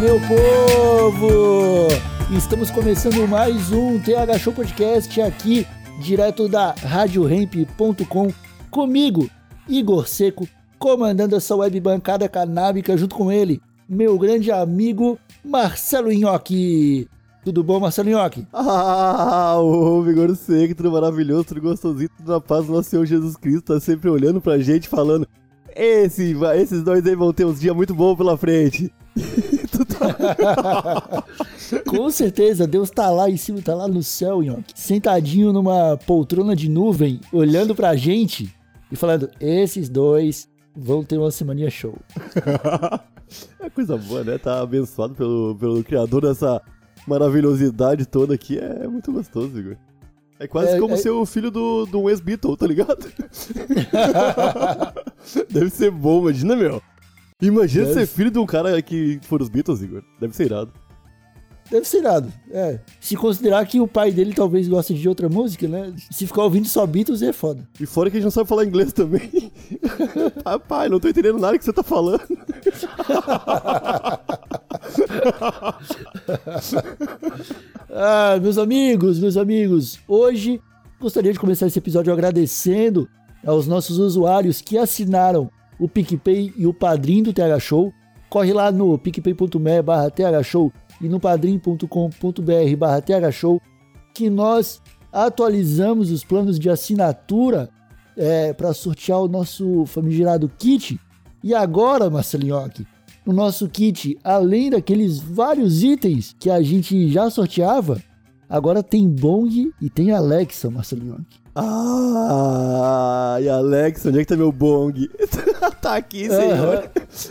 Meu povo! Estamos começando mais um TH Show Podcast aqui, direto da RadioRamp.com, comigo, Igor Seco, comandando essa web bancada canábica junto com ele, meu grande amigo Marcelo Nhoque. Tudo bom, Marcelo Nhoque? Ah, o vigor seco, tudo maravilhoso, tudo gostosinho, tudo na paz do nosso Senhor Jesus Cristo, tá sempre olhando pra gente, falando: Esse, esses dois aí vão ter uns dias muito bons pela frente. Com certeza, Deus tá lá em cima, tá lá no céu, Nhoque, sentadinho numa poltrona de nuvem, olhando pra gente e falando: esses dois vão ter uma semaninha show. É coisa boa, né? Tá abençoado pelo, pelo criador dessa maravilhosidade toda aqui, é muito gostoso, Igor. É quase É, como é- ser o filho do, do ex-Beatle, tá ligado? Deve ser bom, imagina, meu. Imagina Deve. ser filho de um cara que for os Beatles, Igor. Deve ser irado. Deve ser irado, é. Se considerar que o pai dele talvez goste de outra música, né? Se ficar ouvindo só Beatles é foda. E fora que a gente não sabe falar inglês também. Papai, não tô entendendo nada que você tá falando. Ah, meus amigos, meus amigos, hoje gostaria de começar esse episódio agradecendo aos nossos usuários que assinaram o PicPay e o Padrim do TH Show. Corre lá no picpay.me barra TH Show e no padrim.com.br barra TH Show que nós atualizamos os planos de assinatura para sortear o nosso famigerado kit. E agora, Marcelinhoque, no nosso kit, além daqueles vários itens que a gente já sorteava, agora tem Bong e tem Alexa, Marcelinho. Ah, e Alex, onde é que tá meu bong? tá aqui, senhor.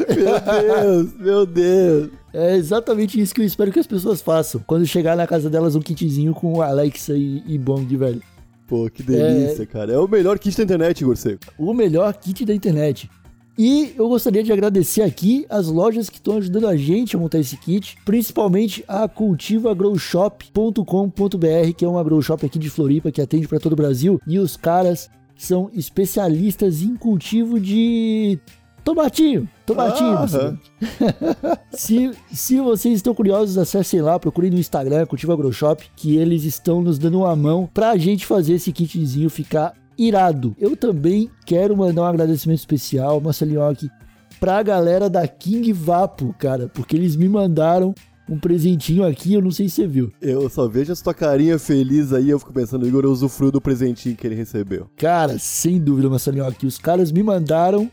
Meu Deus, meu Deus. É exatamente isso que eu espero que as pessoas façam. Quando chegar na casa delas um kitzinho com Alexa e, e Bong, velho. Pô, que delícia, cara. É o melhor kit da internet, Igor Seco. O melhor kit da internet. E eu gostaria de agradecer aqui as lojas que estão ajudando a gente a montar esse kit, principalmente a cultivagrowshop.com.br, que é uma grow shop aqui de Floripa que atende para todo o Brasil, e os caras são especialistas em cultivo de tomatinho, tomatinho. Se, se vocês estão curiosos, acessem lá, procurem no Instagram, Cultiva Agroshop, que eles estão nos dando uma mão pra gente fazer esse kitzinho ficar irado. Eu também quero mandar um agradecimento especial, Marcelinhoque, pra galera da King Vapo, cara, porque eles me mandaram um presentinho aqui, eu não sei se você viu. Eu só vejo essa tua carinha feliz aí, eu fico pensando, Igor usufruiu do presentinho que ele recebeu. Cara, sem dúvida, Marcelinhoque, os caras me mandaram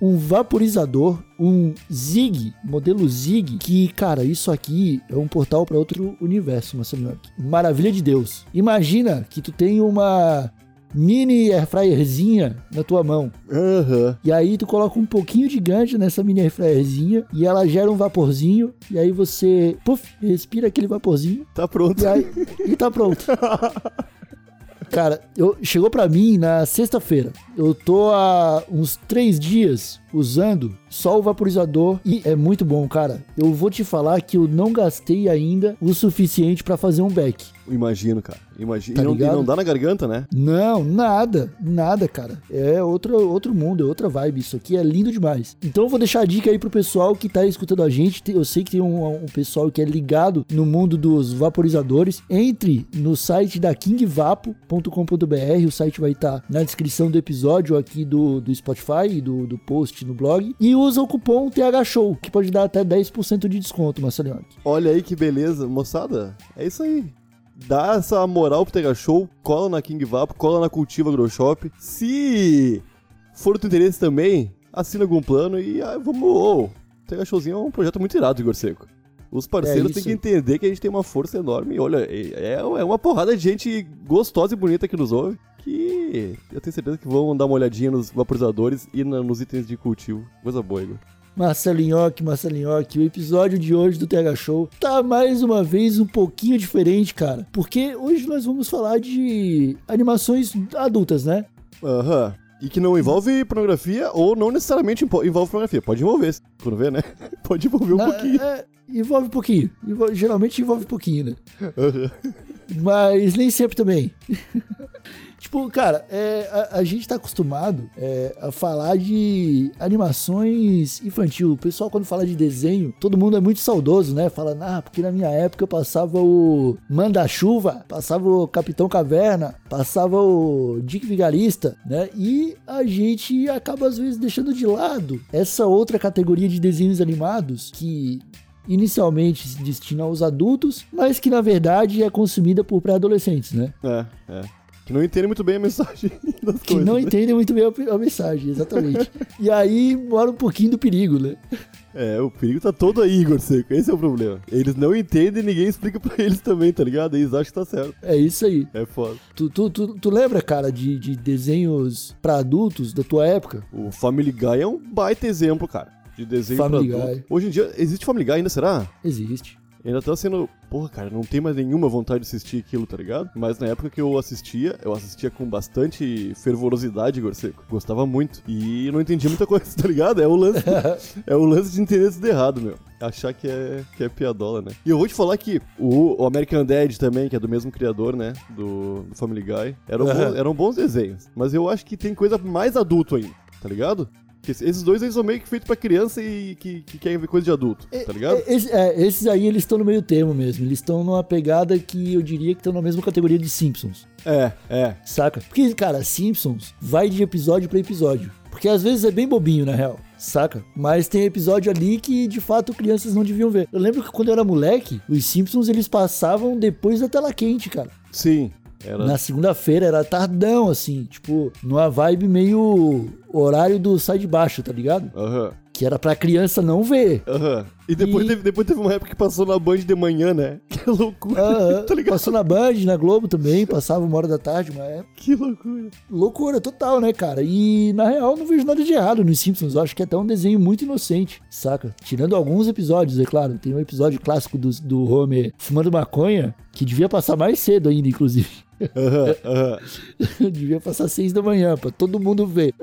um vaporizador, um Zig, modelo Zig, que, cara, isso aqui é um portal para outro universo, Marcelinhoque. Maravilha de Deus. Imagina que tu tem uma mini airfryerzinha na tua mão. Aham. E aí tu coloca um pouquinho de ganja nessa mini airfryerzinha e ela gera um vaporzinho e aí você, puf, respira aquele vaporzinho Tá pronto. e aí e tá pronto. Cara, eu, chegou pra mim na sexta-feira. Eu tô há uns três dias usando só o vaporizador e é muito bom, cara. Eu vou te falar que eu não gastei ainda o suficiente pra fazer um back. Imagino, cara. Imagino. Tá e, não, e não dá na garganta, né? Não, nada, nada, cara. É outro, outro mundo, é outra vibe. Isso aqui é lindo demais. Então eu vou deixar a dica aí pro pessoal que tá escutando a gente. Eu sei que tem um, um pessoal que é ligado no mundo dos vaporizadores. Entre no site da kingvapo.com.br. O site vai estar na descrição do episódio aqui do, do Spotify e do, do post no blog. E usa o cupom THShow, que pode dar até 10% de desconto, Marcelinho. Olha aí que beleza. Moçada, é isso aí. Dá essa moral pro Tega Show, cola na King Vapo, cola na Cultiva Agroshop. Se for do teu interesse também, assina algum plano e ah, vamos. Oh, Tega Showzinho é um projeto muito irado, Igor Seco. Os parceiros É têm que entender que a gente tem uma força enorme. E olha, é, é uma porrada de gente gostosa e bonita que nos ouve. Que eu tenho certeza que vão dar uma olhadinha nos vaporizadores e na- nos itens de cultivo. Coisa boa, Igor. Marcelinhoque, Marcelinhoque, o episódio de hoje do TH Show tá mais uma vez um pouquinho diferente, cara. Porque hoje nós vamos falar de animações adultas, né? Aham. E que não envolve pornografia ou não necessariamente envolve pornografia. Pode envolver, quando vê, né? Pode envolver um Na- pouquinho. é, envolve um pouquinho. Envol- geralmente envolve um pouquinho, né? Aham. Mas nem sempre também. tipo, cara, é, a, a gente tá acostumado é, a falar de animações infantil. O pessoal, quando fala de desenho, todo mundo é muito saudoso, né? Fala, ah, porque na minha época eu passava o Manda-Chuva, passava o Capitão Caverna, passava o Dick Vigarista, né? E a gente acaba, às vezes, deixando de lado essa outra categoria de desenhos animados que inicialmente se destina aos adultos, mas que na verdade é consumida por pré-adolescentes, né? É, é. Que não entende muito bem a mensagem das Que coisas. não né? entendem muito bem a, a mensagem, exatamente. e aí mora um pouquinho do perigo, né? É, o perigo tá todo aí, Igor Seco. Esse é o problema. Eles não entendem e ninguém explica pra eles também, tá ligado? Eles acham que tá certo. É isso aí. É foda. Tu, tu, tu, tu lembra, cara, de, de desenhos pra adultos da tua época? O Family Guy é um baita exemplo, cara. De desenho Family pra adulto. Guy. Hoje em dia, existe Family Guy ainda, será? Existe. Ainda tá sendo. Porra, cara, não tem mais nenhuma vontade de assistir aquilo, tá ligado? Mas na época que eu assistia, eu assistia com bastante fervorosidade, Igor Seco. Gostava muito. E não entendia muita coisa, tá ligado? É o lance. é o lance de entender tudo errado, meu. Achar que é, que é piadola, né? E eu vou te falar que o, o American Dad também, que é do mesmo criador, né? Do, do Family Guy, eram, bons, eram bons desenhos. Mas eu acho que tem coisa mais adulto ainda, tá ligado? Esses dois eles são meio que feitos pra criança e que, que querem ver coisa de adulto, tá ligado? É, esse- é, esses aí eles estão no meio termo mesmo. Eles estão numa pegada que eu diria que estão na mesma categoria de Simpsons. É, é. Saca? Porque, cara, Simpsons vai de episódio pra episódio. Porque às vezes é bem bobinho, na real. Saca? Mas tem episódio ali que de fato crianças não deviam ver. Eu lembro que quando eu era moleque, os Simpsons eles passavam depois da tela quente, cara. Sim. Era. Na segunda-feira era tardão, assim, tipo, numa vibe meio horário do sai de baixo, tá ligado? Aham. Que era pra criança não ver. Aham. E depois, E- Teve, depois teve uma época que passou na Band de manhã, né? Que loucura. Aham, tá ligado? Passou na Band, na Globo também, passava uma hora da tarde, uma época. Que loucura. Loucura total, né, cara? E na real não vejo nada de errado nos Simpsons. Eu acho que é até um desenho muito inocente, saca? Tirando alguns episódios, é claro. Tem um episódio clássico do, do Homer fumando maconha, que devia passar mais cedo ainda, inclusive. Aham, aham. devia passar seis da manhã pra todo mundo ver.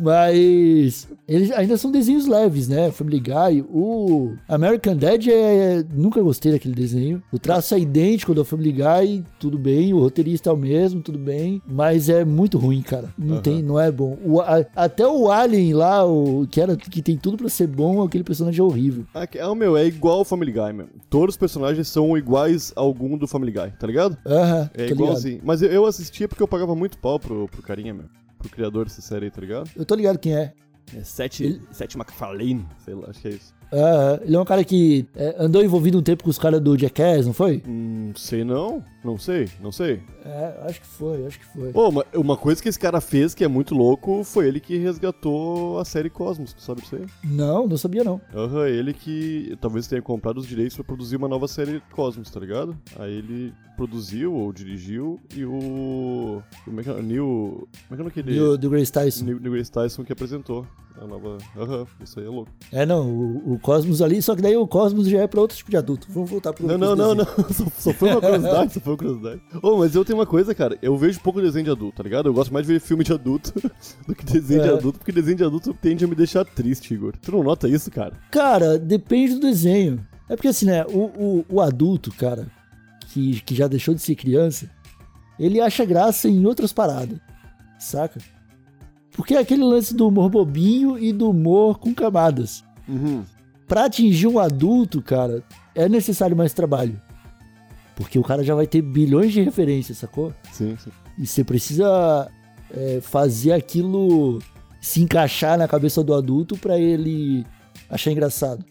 Mas eles ainda são desenhos leves, né? Family Guy. O American Dad é. Nunca gostei daquele desenho. O traço é idêntico do Family Guy, tudo bem. O roteirista é o mesmo, tudo bem. Mas é muito ruim, cara. Não Aham. tem, não é bom. O- a- até o Alien lá, o, que, era, que tem tudo pra ser bom, aquele personagem é horrível. Ah, que- ah, meu, é igual o Family Guy, meu. Todos os personagens são iguais a algum do Family Guy, tá ligado? Aham, É tô ligado. igualzinho. Mas eu, eu assistia porque eu pagava muito pau pro, pro carinha, meu. Pro criador dessa série aí, tá ligado? Eu tô ligado quem é. É Sete, Ele- Sete MacFarlane, sei lá, acho que é isso. Aham, ele é um cara que é, andou envolvido um tempo com os caras do Jackass, não foi? Hum, sei não, não sei, não sei. É, acho que foi, acho que foi. Ô, uma, uma coisa que esse cara fez que é muito louco foi ele que resgatou a série Cosmos, tu sabe disso aí? Não, não sabia não. Aham, ele que talvez tenha comprado os direitos pra produzir uma nova série Cosmos, tá ligado? Aí ele produziu ou dirigiu e o. Como é que é? Neil. Como é que é aquele? Do, do Grace Tyson. Neil, Neil Grace Tyson que apresentou a nova. Aham, isso aí é louco. É, não, o, o Cosmos ali, só que daí o Cosmos já é pra outro tipo de adulto. Vamos voltar pro Não, não, não, não. Só, só foi uma curiosidade, só foi uma curiosidade. Ô, mas eu tenho uma coisa, cara. Eu vejo pouco desenho de adulto, tá ligado? Eu gosto mais de ver filme de adulto do que desenho de É. adulto, porque desenho de adulto tende a me deixar triste, Igor. Tu não nota isso, cara? Cara, depende do desenho. É porque assim, né, o, o, o adulto, cara, que, que já deixou de ser criança, ele acha graça em outras paradas, saca? Porque é aquele lance do humor bobinho e do humor com camadas. Uhum. Pra atingir um adulto, cara, é necessário mais trabalho. Porque o cara já vai ter bilhões de referências, sacou? Sim, sim. E você precisa é, fazer aquilo se encaixar na cabeça do adulto pra ele achar engraçado.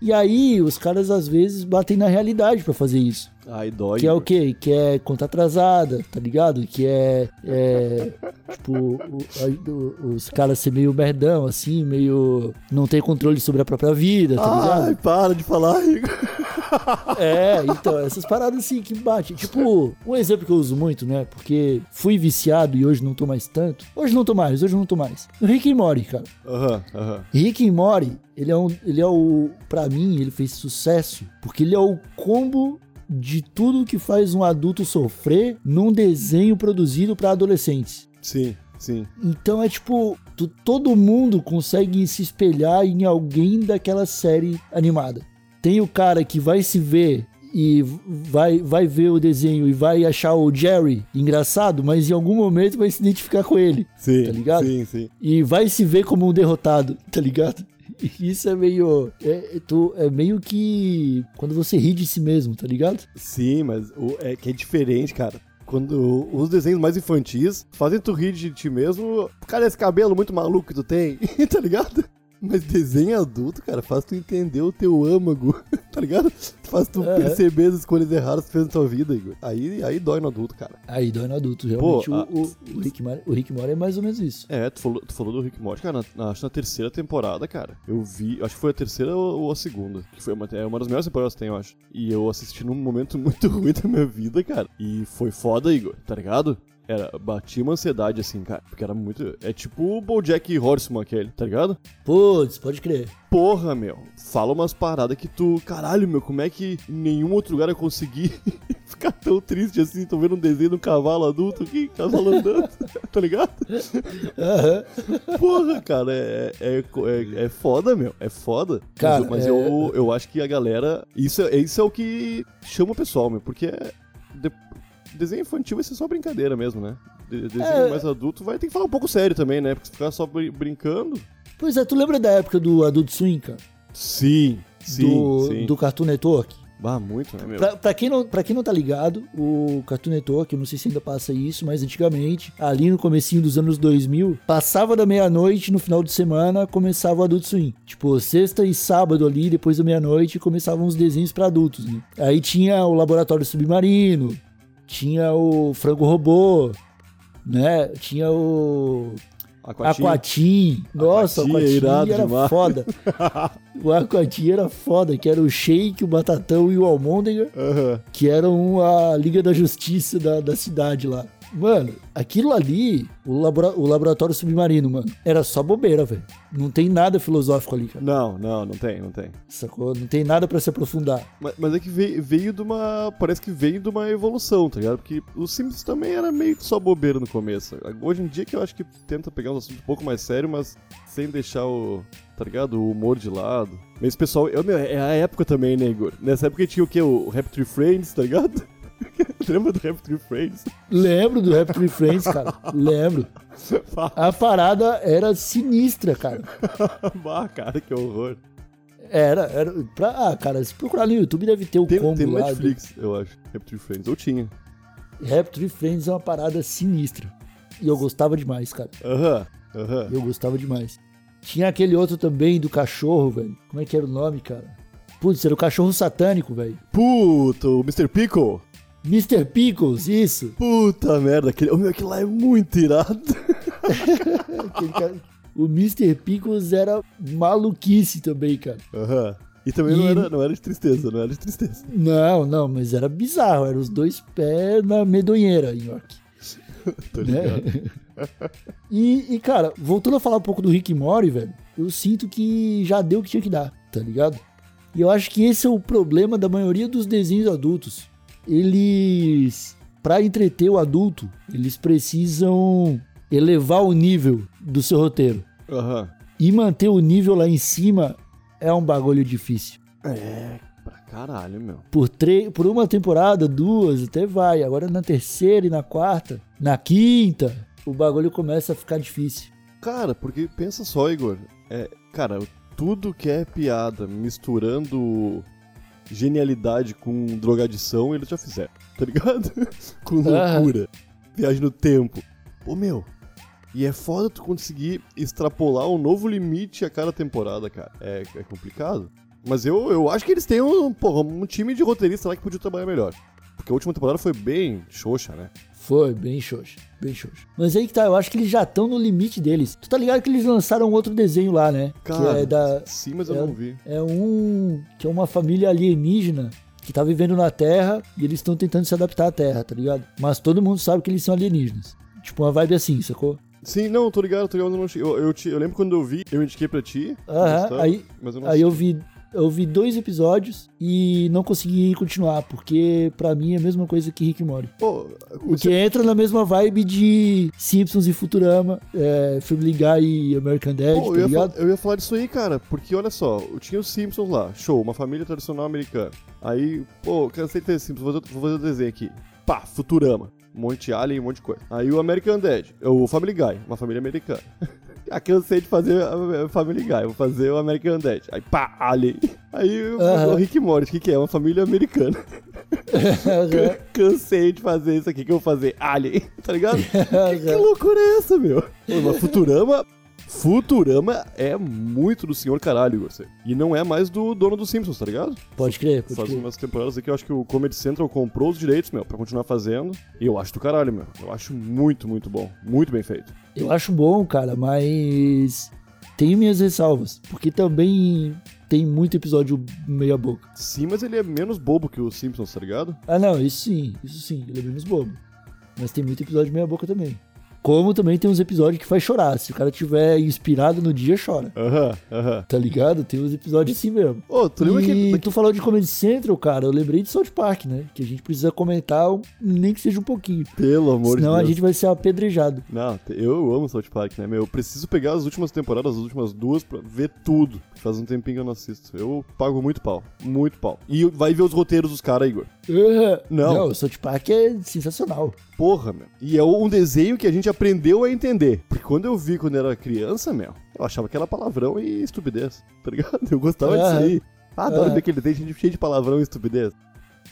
E aí, os caras às vezes batem na realidade pra fazer isso. Ai, dói. Que é o Igor. quê? Que é conta atrasada, tá ligado? Que é. é, tipo, o- a- os caras ser meio merdão, assim, meio. Não ter controle sobre a própria vida, tá ligado? Ai, para de falar, Igor. É, então, essas paradas assim que batem. Tipo, um exemplo que eu uso muito, né? Porque fui viciado e hoje não tô mais tanto. Hoje não tô mais, hoje não tô mais. Rick e Morty, cara. Aham, aham. Rick e Morty, ele é um, ele é o, pra mim, ele fez sucesso porque ele é o combo de tudo que faz um adulto sofrer num desenho produzido pra adolescentes. Sim, sim. Então é tipo, tu- todo mundo consegue se espelhar em alguém daquela série animada. Tem o cara que vai se ver e vai, vai ver o desenho e vai achar o Jerry engraçado, mas em algum momento vai se identificar com ele. Sim, Tá ligado? sim, sim. E vai se ver como um derrotado, tá ligado? Isso é meio. É, é tu- é meio que. Quando você ri de si mesmo, tá ligado? Sim, mas o- é que é diferente, cara. Quando os desenhos mais infantis fazem tu rir de ti mesmo, cara, esse cabelo muito maluco que tu tem, tá ligado? Mas desenho adulto, cara, faz tu entender o teu âmago, tá ligado? Faz tu É. perceber as escolhas erradas que tu fez na tua vida, Igor. Aí, aí dói no adulto, cara. Aí dói no adulto, realmente. Pô, o, a- o, o, Rick Mori, o Rick Mori é mais ou menos isso. É, tu falou, tu falou do Rick Morty, cara, na, acho que na terceira temporada, cara, eu vi, acho que foi a terceira ou, ou a segunda, que foi uma, é uma das melhores temporadas que tem, eu acho. E eu assisti num momento muito ruim da minha vida, cara, e foi foda, Igor, tá ligado? Era, batia uma ansiedade, assim, cara, porque era muito, é tipo o Bojack Horseman aquele, tá ligado? Putz, pode crer. Porra, meu, fala umas paradas que tu, caralho, meu, como é que em nenhum outro lugar eu consegui ficar tão triste assim, tô vendo um desenho de um cavalo adulto aqui, cavalo andando, tá ligado? Aham. Porra, cara, é, é, é, é foda, meu. É foda. Cara, mas mas é- eu, eu acho que a galera. Isso, é- isso é o que chama o pessoal, meu. Porque é- desenho infantil vai ser só brincadeira mesmo, né? De- desenho É. mais adulto vai ter que falar um pouco sério também, né? Porque se ficar só brin- brincando. Pois é, tu lembra da época do Adult Swim, cara? Sim, sim, do, sim. do Cartoon Network? Ah, muito, né, meu? Pra, pra quem não, pra quem não tá ligado, o Cartoon Network, eu não sei se ainda passa isso, mas antigamente, ali no comecinho dos anos 2000, passava da meia-noite, no final de semana, começava o Adult Swim. Tipo, sexta e sábado ali, depois da meia-noite, começavam os desenhos pra adultos, né? Aí tinha o Laboratório Submarino, tinha o Frango Robô, né? Tinha o Aquatinho. Aquatim. Nossa, o Aquatim é Aquatim era demais. foda. o Aquatim era foda, que era o Shake, o Batatão e o Almôndega, Aham. que eram a Liga da Justiça da, da cidade lá. Mano, aquilo ali, o, labora- o laboratório submarino, mano, era só bobeira, velho. Não tem nada filosófico ali, cara. Não, não, não tem, não tem. Sacou? Não tem nada pra se aprofundar. Mas, mas é que veio, veio de uma. Parece que veio de uma evolução, tá ligado? Porque o Simpsons também era meio que só bobeira no começo. Hoje em dia que eu acho que tenta pegar um assunto um pouco mais sério, mas sem deixar o. Tá ligado? O humor de lado. Mas pessoal. Eu, meu, é a época também, né, Igor? Nessa época tinha o quê? O Rap Tree Friends, tá ligado? Lembra do Rap Tree Friends? Lembro do Rap Tree Friends, cara. Lembro. A parada era sinistra, cara. bah, cara, que horror. Era, era. Pra, ah, cara, se procurar no YouTube deve ter o Tem, combo tem no lá. Netflix, eu acho. Rap Tree Friends. Ou tinha. do- Rap Tree Friends é uma parada sinistra. E eu gostava demais, cara. Aham, aham. Eu gostava demais. Tinha aquele outro também do cachorro, velho. Como é que era o nome, cara? Putz, era o cachorro satânico, velho. Puta, o Mr. Pickle. Mr. Pickles, isso. Puta merda, aquele, oh, meu, aquele lá é muito irado. Cara- O Mr. Pickles era maluquice também, cara. Aham. E também não, E- era, não era de tristeza, não era de tristeza. Não, não, mas era bizarro. Eram os dois pés na medonheira, York. Tô né? ligado. E, e, cara, voltando a falar um pouco do Rick e Morty, velho, eu sinto que já deu o que tinha que dar, tá ligado? E eu acho que esse é o problema da maioria dos desenhos adultos. Eles, pra entreter o adulto, eles precisam elevar o nível do seu roteiro. Aham. E manter o nível lá em cima é um bagulho difícil. É, pra caralho, meu. Por, por uma temporada, duas, até vai. Agora na terceira e na quarta, na quinta, o bagulho começa a ficar difícil. Cara, porque pensa só, Igor. É, cara, tudo que é piada misturando genialidade com drogadição, eles já fizeram, tá ligado? com Ah. loucura. Viagem no tempo. Pô, meu. E é foda tu conseguir extrapolar um novo limite a cada temporada, cara. É, é complicado. Mas eu, eu acho que eles têm um, porra, um time de roteiristas lá que podia trabalhar melhor. Porque a última temporada foi bem xoxa, né? Foi, bem xoxo, bem xoxo. Mas aí que tá, eu acho que eles já estão no limite deles. Tu tá ligado que eles lançaram outro desenho lá, né? Cara, que é da. sim, mas eu é- não vi. É um. Que é uma família alienígena que tá vivendo na Terra e eles estão tentando se adaptar à Terra, tá ligado? Mas todo mundo sabe que eles são alienígenas. Tipo, uma vibe assim, sacou? Sim, não, tô ligado, tô ligado. Eu, não eu, eu, te- eu lembro quando eu vi, eu indiquei pra ti. Aham, gostava, aí- mas eu não Aí eu vi, eu vi dois episódios e não consegui continuar, porque pra mim é a mesma coisa que Rick Morty. Pô, O que entra na mesma vibe de Simpsons e Futurama, é, Family Guy e American Dad, Pô, tá eu, ia eu ia falar disso aí, cara, porque olha só, eu tinha os Simpsons lá, show, uma família tradicional americana. Aí, pô, cansei de ter Simpsons, vou fazer, vou fazer o desenho aqui. Pá, Futurama. Um monte de alien, um monte de coisa. Aí o American Dad, o Family Guy, uma família americana. Ah, cansei de fazer a a Family Guy, vou fazer o American Dad. Aí, pá, alien. Aí o- Aham. o Rick Morty, o que, que é? Uma família americana. Can- Cansei de fazer isso aqui que eu vou fazer alien, tá ligado? Que loucura é essa, meu? Mas Futurama. Futurama é muito do senhor caralho, você. E não é mais do dono dos Simpsons, tá ligado? Pode crer, pode Faz crer. umas temporadas aqui, eu acho que o Comedy Central comprou os direitos, meu, pra continuar fazendo. E eu acho do caralho, meu. Eu acho muito, muito bom. Muito bem feito. Eu acho bom, cara, mas tenho minhas ressalvas, porque também tem muito episódio meia boca. Sim, mas ele é menos bobo que os Simpsons, tá ligado? Ah, não, isso sim, isso sim, ele é menos bobo. Mas tem muito episódio meia boca também. Como também tem uns episódios que faz chorar. Se o cara tiver inspirado no dia, chora. Aham, aham. Tá ligado? Tem uns episódios assim mesmo. Ô, tu lembra e que. tu falou de Comedy Central, cara, eu lembrei de South Park, né? Que a gente precisa comentar, nem que seja um pouquinho. Pelo amor de Senão Deus. a gente vai ser apedrejado. Não, eu amo South Park, né, meu? Eu preciso pegar as últimas temporadas, as últimas duas, pra ver tudo. Faz um tempinho que eu não assisto. Eu pago muito pau. Muito pau. E vai ver os roteiros dos caras, Igor. Não. Não, o South Park é sensacional. Porra, meu. E é um desenho que a gente aprendeu a entender. Porque quando eu vi quando era criança, meu, eu achava que era palavrão e estupidez. Tá ligado? Eu gostava disso Aham. aí. Adoro Aham. ver aquele desenho cheio de palavrão e estupidez.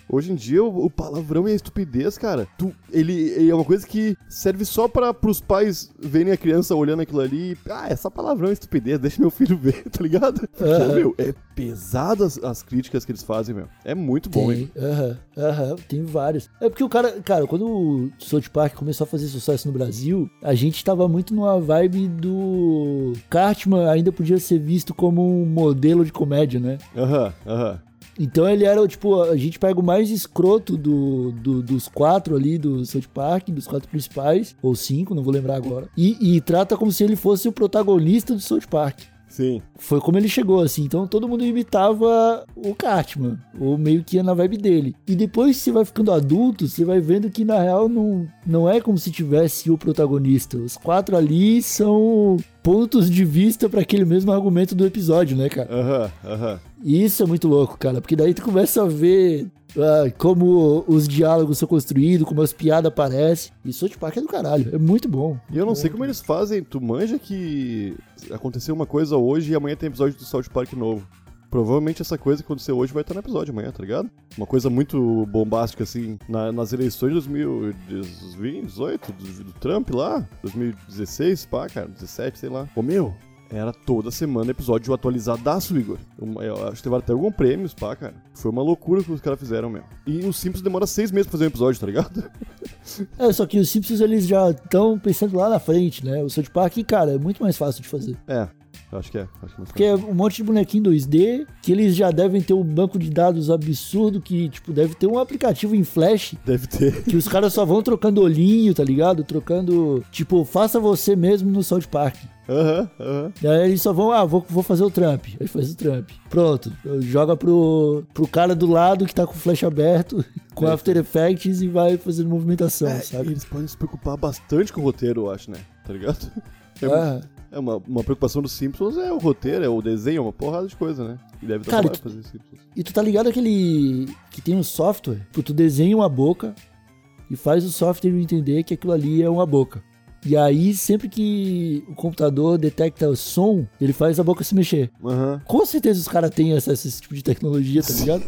Hoje em dia, o, palavrão e a estupidez, cara, tu, ele, ele é uma coisa que serve só para pros pais verem a criança olhando aquilo ali. e, Ah, é só palavrão e estupidez, deixa meu filho ver, tá ligado? Porque, Aham. meu, é pesado as, as críticas que eles fazem, meu. É muito bom, hein? Tem, aham, aham, tem vários. É porque o cara, cara, quando o South Park começou a fazer sucesso no Brasil, a gente tava muito numa vibe do Cartman ainda podia ser visto como um modelo de comédia, né? Aham, aham. Então ele era, tipo, a gente pega o mais escroto do, do- dos quatro ali do South Park, dos quatro principais, ou cinco, não vou lembrar agora, e, e trata como se ele fosse o protagonista do South Park. Sim. Foi como ele chegou, assim. Então todo mundo imitava o Cartman, ou meio que ia na vibe dele. E depois você vai ficando adulto, você vai vendo que na real não, não é como se tivesse o protagonista. Os quatro ali são pontos de vista para aquele mesmo argumento do episódio, né, cara? Aham, aham. E isso é muito louco, cara, porque daí tu começa a ver ah, como os diálogos são construídos, como as piadas aparecem. E South Park é do caralho, é muito bom. E eu não sei como eles fazem. Tu manja que aconteceu uma coisa hoje e amanhã tem episódio do South Park novo. Provavelmente essa coisa que aconteceu hoje vai estar no episódio amanhã, tá ligado? Uma coisa muito bombástica, assim, na- nas eleições de 2018, do, do Trump lá, 2016, pá, cara, 17, sei lá. Ô meu, era toda semana episódio atualizadaço, Igor. Eu, eu acho que teve até algum prêmios, pá, cara. Foi uma loucura o que os caras fizeram, meu. E o Simpsons demora seis meses pra fazer um episódio, tá ligado? É, só que os Simpsons eles já estão pensando lá na frente, né? O South Park, cara, é muito mais fácil de fazer. É, eu acho que é. Acho que é Porque é um monte de bonequinho 2D, que eles já devem ter um banco de dados absurdo, que, tipo, deve ter um aplicativo em Flash, Deve ter. que os caras só vão trocando olhinho, tá ligado? Trocando, tipo, faça você mesmo no South Park. Aham, aham. E aí eles só vão, ah, vou, vou fazer o Trump. Aí faz o Trump. Pronto. Joga pro, pro cara do lado que tá com o flash aberto, com É. After Effects e vai fazendo movimentação, É, sabe? eles podem se preocupar bastante com o roteiro, eu acho, né? Tá ligado? É, Ah, é uma, uma preocupação dos Simpsons é o roteiro, é o desenho, é uma porrada de coisa, né? E deve dar Cara, tu- fazer Simpsons. e tu tá ligado aquele que tem um software, que tu desenha uma boca e faz o software entender que aquilo ali é uma boca. E aí, sempre que o computador detecta o som, ele faz a boca se mexer. Aham, Com certeza os caras têm acesso a esse tipo de tecnologia, tá ligado?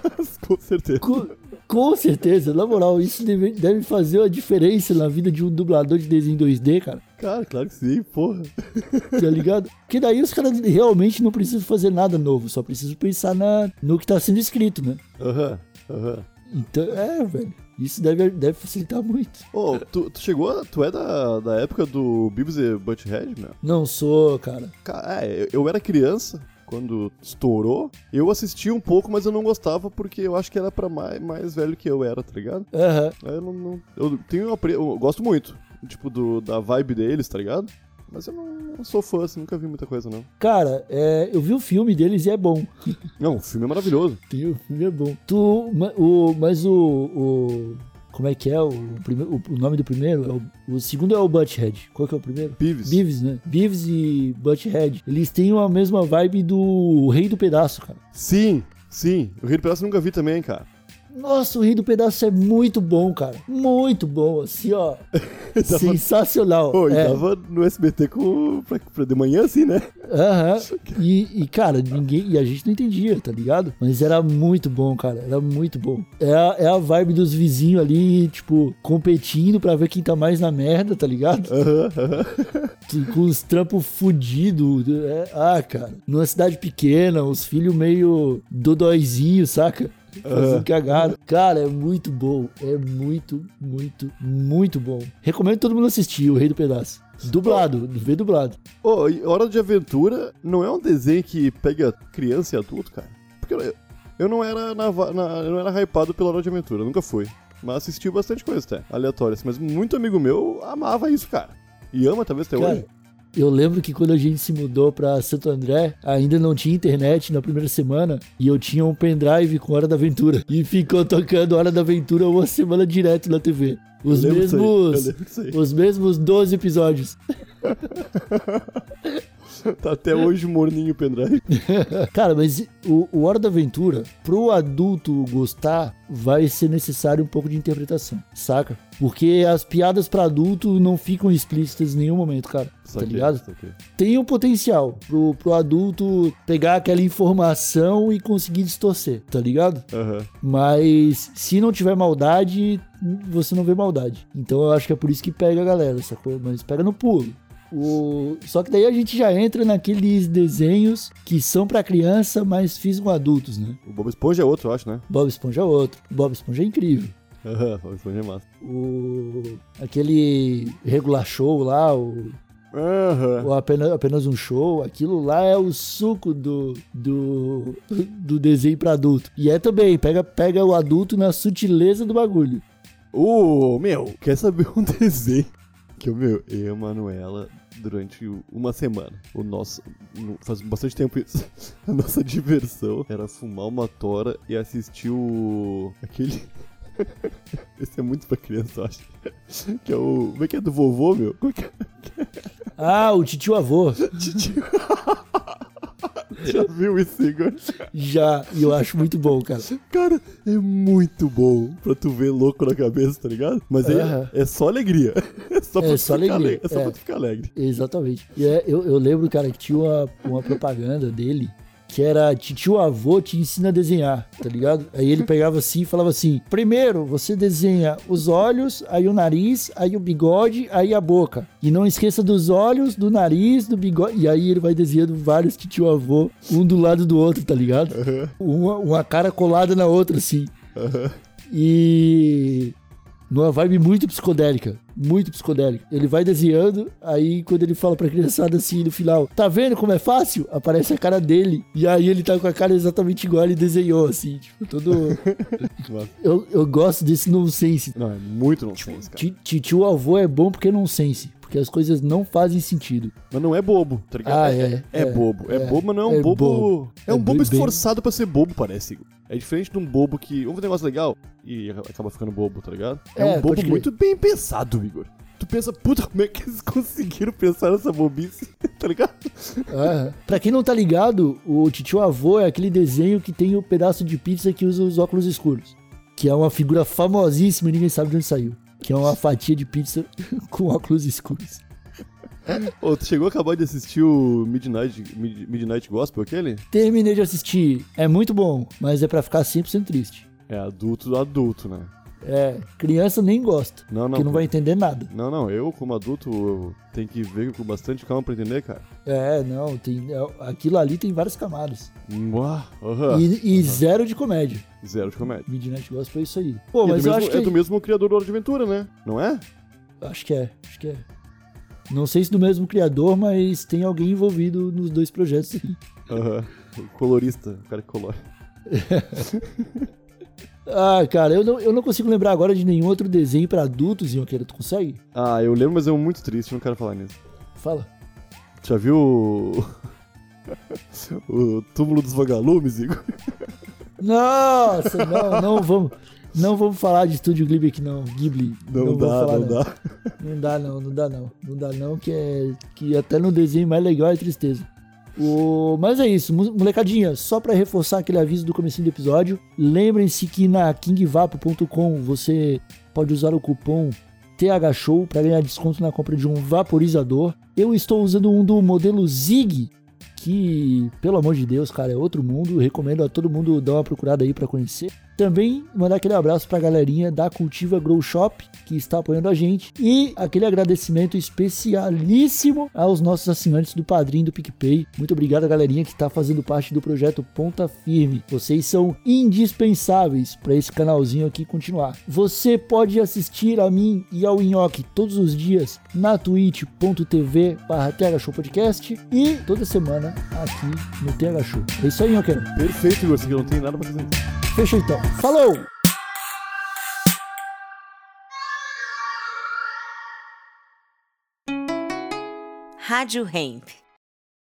com certeza. Com, com certeza, na moral, isso deve, deve fazer uma diferença na vida de um dublador de desenho 2D, cara. Cara, claro que sim, porra. Tá ligado? Porque daí os caras realmente não precisam fazer nada novo, só precisam pensar na, no que tá sendo escrito, né? Aham, aham. Então, é, velho. Isso deve, deve facilitar muito. Ô, tu, tu chegou, tu é da, da época do Beavis e Butthead, meu? Não sou, cara. Ca- É, eu, eu era criança quando estourou. Eu assistia um pouco, mas eu não gostava porque eu acho que era pra mais, mais velho que eu era, tá ligado? Aham. Aí Eu não, não- eu tenho eu gosto muito, tipo do da vibe deles, tá ligado? Mas eu não, sou fã, assim, nunca vi muita coisa não. Cara, é, eu vi o filme deles e é bom. Não, o filme é maravilhoso. Tem, o filme é bom. Tu, o, mas o, o. Como é que é o, primeiro, o, o nome do primeiro? É o, o segundo é o Butthead. Qual que é o primeiro? Beavis. Beavis, né? Beavis e Butthead. Eles têm a mesma vibe do Rei do Pedaço, cara. Sim, sim. O Rei do Pedaço eu nunca vi também, cara. Nossa, o Rei do Pedaço é muito bom, cara. Muito bom, assim, ó. Sensacional. Pô, é. tava no SBT com, pra, pra de manhã assim, né? Aham. E, e, cara, ninguém. E a gente não entendia, tá ligado? Mas era muito bom, cara. Era muito bom. É a, é a vibe dos vizinhos ali, tipo, competindo pra ver quem tá mais na merda, tá ligado? Aham, aham. Tu- Com os trampos fudidos. É, ah, cara. Numa cidade pequena, os filhos meio dodóizinhos, saca? Fazendo cagada. Cara, é muito bom. É muito, muito, muito bom. Recomendo todo mundo assistir O Rei do Pedaço. Dublado, vê dublado. Ô, e Hora de Aventura não é um desenho que pega criança e adulto, cara? Porque eu, eu não era na, na- eu não era hypado pela Hora de Aventura, nunca fui. Mas assisti bastante coisa até, aleatórias. Mas muito amigo meu amava isso, cara. E ama talvez até Cara, hoje. Eu lembro que quando a gente se mudou pra Santo André, ainda não tinha internet na primeira semana e eu tinha um pendrive com Hora da Aventura. E ficou tocando Hora da Aventura uma semana direto na TV. Os mesmos. Os mesmos 12 episódios. Tá até hoje morninho o pendrive. Cara, mas o, o Hora da Aventura, pro adulto gostar, vai ser necessário um pouco de interpretação, saca? Porque as piadas pra adulto não ficam explícitas em nenhum momento, cara. Tá Saquei, ligado? tem o potencial pro, pro adulto pegar aquela informação e conseguir distorcer, tá ligado? Aham. Mas se não tiver maldade, você não vê maldade. Então eu acho que é por isso que pega a galera, sacou? Mas pega no pulo. O... Só que daí a gente já entra naqueles desenhos que são pra criança, mas fisgam adultos, né? O Bob Esponja é outro, eu acho, né? Bob Esponja é outro. Bob Esponja é incrível. Bob Esponja é massa. O... Aquele regular show lá, o Aham. ou apenas, apenas um show, aquilo lá é o suco do, do, do desenho pra adulto. E é também, pega, pega o adulto na sutileza do bagulho. Ô, meu, quer saber um desenho? Que eu, meu, eu e a Manuela, durante uma semana, o nosso. no- Faz bastante tempo isso. A nossa diversão era fumar uma tora e assistir o. aquele. Esse é muito pra criança, eu acho. Que é o. Como é que é do vovô, meu? Como é que é? Ah, o titio avô. Já viu isso, Igor? Já, e eu acho muito bom, cara. Cara, é muito bom pra tu ver louco na cabeça, tá ligado? Mas aí Aham. é só alegria. É só pra É tu só ficar alegria, alegre. É só é. pra tu ficar alegre. Exatamente. E é, eu, eu lembro, cara, que tinha uma, uma propaganda dele que era titio avô te ensina a desenhar, tá ligado? Aí ele pegava assim e falava assim: primeiro você desenha os olhos, aí o nariz, aí o bigode, aí a boca. E não esqueça dos olhos, do nariz, do bigode. E aí ele vai desenhando vários titio avô, um do lado do outro, tá ligado? Uma, uma cara colada na outra, assim. E numa vibe muito psicodélica. Muito psicodélica. Ele vai desenhando, aí quando ele fala pra criançada assim no final, tá vendo como é fácil? Aparece a cara dele. E aí ele tá com a cara exatamente igual ele desenhou, assim, tipo, todo. Eu, eu gosto desse nonsense. Não, é muito nonsense, cara. Ti- Titio avô é bom porque é nonsense. Porque as coisas não fazem sentido. Mas não é bobo, tá ligado? Ah, é, é, é é, bobo. É, é. bobo, mas não é um É bobo. bobo. É um É bobo bem- esforçado pra ser bobo, parece. Igor. É diferente de um bobo que. Um negócio legal e acaba ficando bobo, tá ligado? É, É, um pode bobo muito bem pensado, Igor. Tu pensa, puta, como é que eles conseguiram pensar nessa bobice, tá ligado? Ah, pra quem não tá ligado, o titio avô é aquele desenho que tem o pedaço de pizza que usa os óculos escuros. Que é uma figura famosíssima e ninguém sabe de onde saiu. Que é uma fatia de pizza com óculos escuros. Ô, tu chegou a acabar de assistir o Midnight, Mid- Midnight Gospel, aquele? Terminei de assistir. É muito bom, mas é pra ficar 100% triste. É adulto do adulto, né? É, criança nem gosta, Não, não. porque não vai entender nada. Não, não, eu como adulto tenho que ver com bastante calma pra entender, cara. É, não, tem, é, aquilo ali tem várias camadas. Uau, aham. E, e zero de comédia. Zero de comédia. Midnight Gospel foi isso aí. Pô, E é mas do eu mesmo, acho que. é do mesmo criador do Hora de Aventura, né? Não é? Acho que é, acho que é. Não sei se do mesmo criador, mas tem alguém envolvido nos dois projetos aí. Aham. Colorista, o cara que colore. Ah, cara, eu não, eu não consigo lembrar agora de nenhum outro desenho pra adultos, Ionqueira. Tu consegue? Ah, eu lembro, mas é muito triste, não quero falar nisso. Fala. Já viu o. o túmulo dos vagalumes, Igor? Nossa, não, não vamos. Não vamos falar de Estúdio Ghibli aqui não, Ghibli. Não, vamos dá, falar, não dá. Não dá não, não dá não. Não dá não, que, é, que até no desenho mais legal é tristeza. O, mas é isso, mo- molecadinha, só pra reforçar aquele aviso do começo do episódio, lembrem-se que na kingvapo.com você pode usar o cupom THShow para ganhar desconto na compra de um vaporizador. Eu estou usando um do modelo Zig, que, pelo amor de Deus, cara, é outro mundo. Recomendo a todo mundo dar uma procurada aí para conhecer. Também mandar aquele abraço pra galerinha da Cultiva Grow Shop, que está apoiando a gente. E aquele agradecimento especialíssimo aos nossos assinantes do Padrinho do PicPay. Muito obrigado, galerinha, que está fazendo parte do projeto Ponta Firme. Vocês são indispensáveis para esse canalzinho aqui continuar. Você pode assistir a mim e ao Nhoque todos os dias na twitch.tv barra e toda semana aqui no TH Show. É isso aí, Nhoque. Perfeito, eu não tenho nada pra acrescentar. Fechou então. Falou! Rádio Hemp.